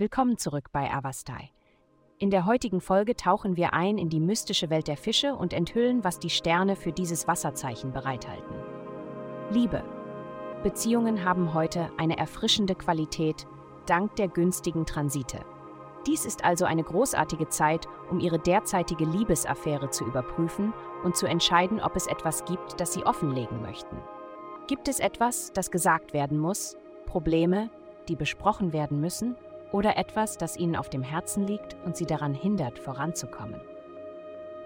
Willkommen zurück bei Avastai. In der heutigen Folge tauchen wir ein in die mystische Welt der Fische und enthüllen, was die Sterne für dieses Wasserzeichen bereithalten. Liebe. Beziehungen haben heute eine erfrischende Qualität dank der günstigen Transite. Dies ist also eine großartige Zeit, um Ihre derzeitige Liebesaffäre zu überprüfen und zu entscheiden, ob es etwas gibt, das Sie offenlegen möchten. Gibt es etwas, das gesagt werden muss, Probleme, die besprochen werden müssen, oder etwas, das Ihnen auf dem Herzen liegt und Sie daran hindert, voranzukommen?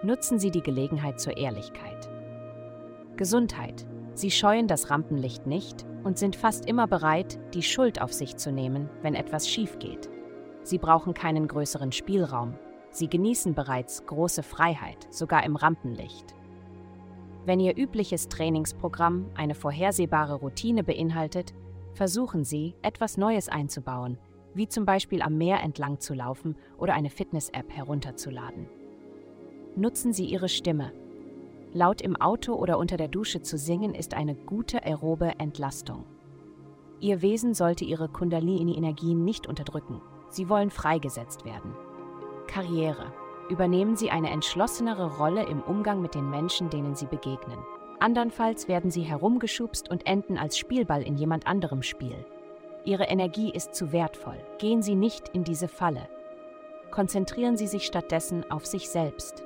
Nutzen Sie die Gelegenheit zur Ehrlichkeit. Gesundheit. Sie scheuen das Rampenlicht nicht und sind fast immer bereit, die Schuld auf sich zu nehmen, wenn etwas schief geht. Sie brauchen keinen größeren Spielraum. Sie genießen bereits große Freiheit, sogar im Rampenlicht. Wenn Ihr übliches Trainingsprogramm eine vorhersehbare Routine beinhaltet, versuchen Sie, etwas Neues einzubauen, wie zum Beispiel am Meer entlang zu laufen oder eine Fitness-App herunterzuladen. Nutzen Sie Ihre Stimme. Laut im Auto oder unter der Dusche zu singen ist eine gute aerobe Entlastung. Ihr Wesen sollte Ihre Kundalini-Energien nicht unterdrücken. Sie wollen freigesetzt werden. Karriere. Übernehmen Sie eine entschlossenere Rolle im Umgang mit den Menschen, denen Sie begegnen. Andernfalls werden Sie herumgeschubst und enden als Spielball in jemand anderem Spiel. Ihre Energie ist zu wertvoll. Gehen Sie nicht in diese Falle. Konzentrieren Sie sich stattdessen auf sich selbst.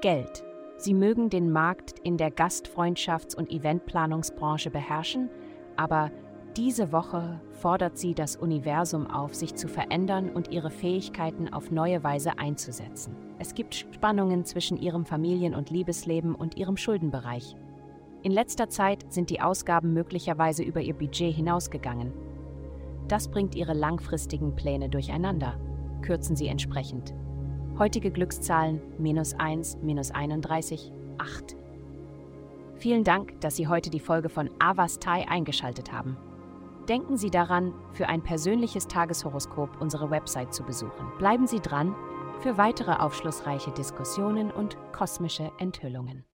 Geld. Sie mögen den Markt in der Gastfreundschafts- und Eventplanungsbranche beherrschen, aber diese Woche fordert sie das Universum auf, sich zu verändern und ihre Fähigkeiten auf neue Weise einzusetzen. Es gibt Spannungen zwischen ihrem Familien- und Liebesleben und ihrem Schuldenbereich. In letzter Zeit sind die Ausgaben möglicherweise über ihr Budget hinausgegangen. Das bringt ihre langfristigen Pläne durcheinander. Kürzen sie entsprechend. Heutige Glückszahlen minus 1, minus 31, 8. Vielen Dank, dass Sie heute die Folge von Avastai eingeschaltet haben. Denken Sie daran, für ein persönliches Tageshoroskop unsere Website zu besuchen. Bleiben Sie dran für weitere aufschlussreiche Diskussionen und kosmische Enthüllungen.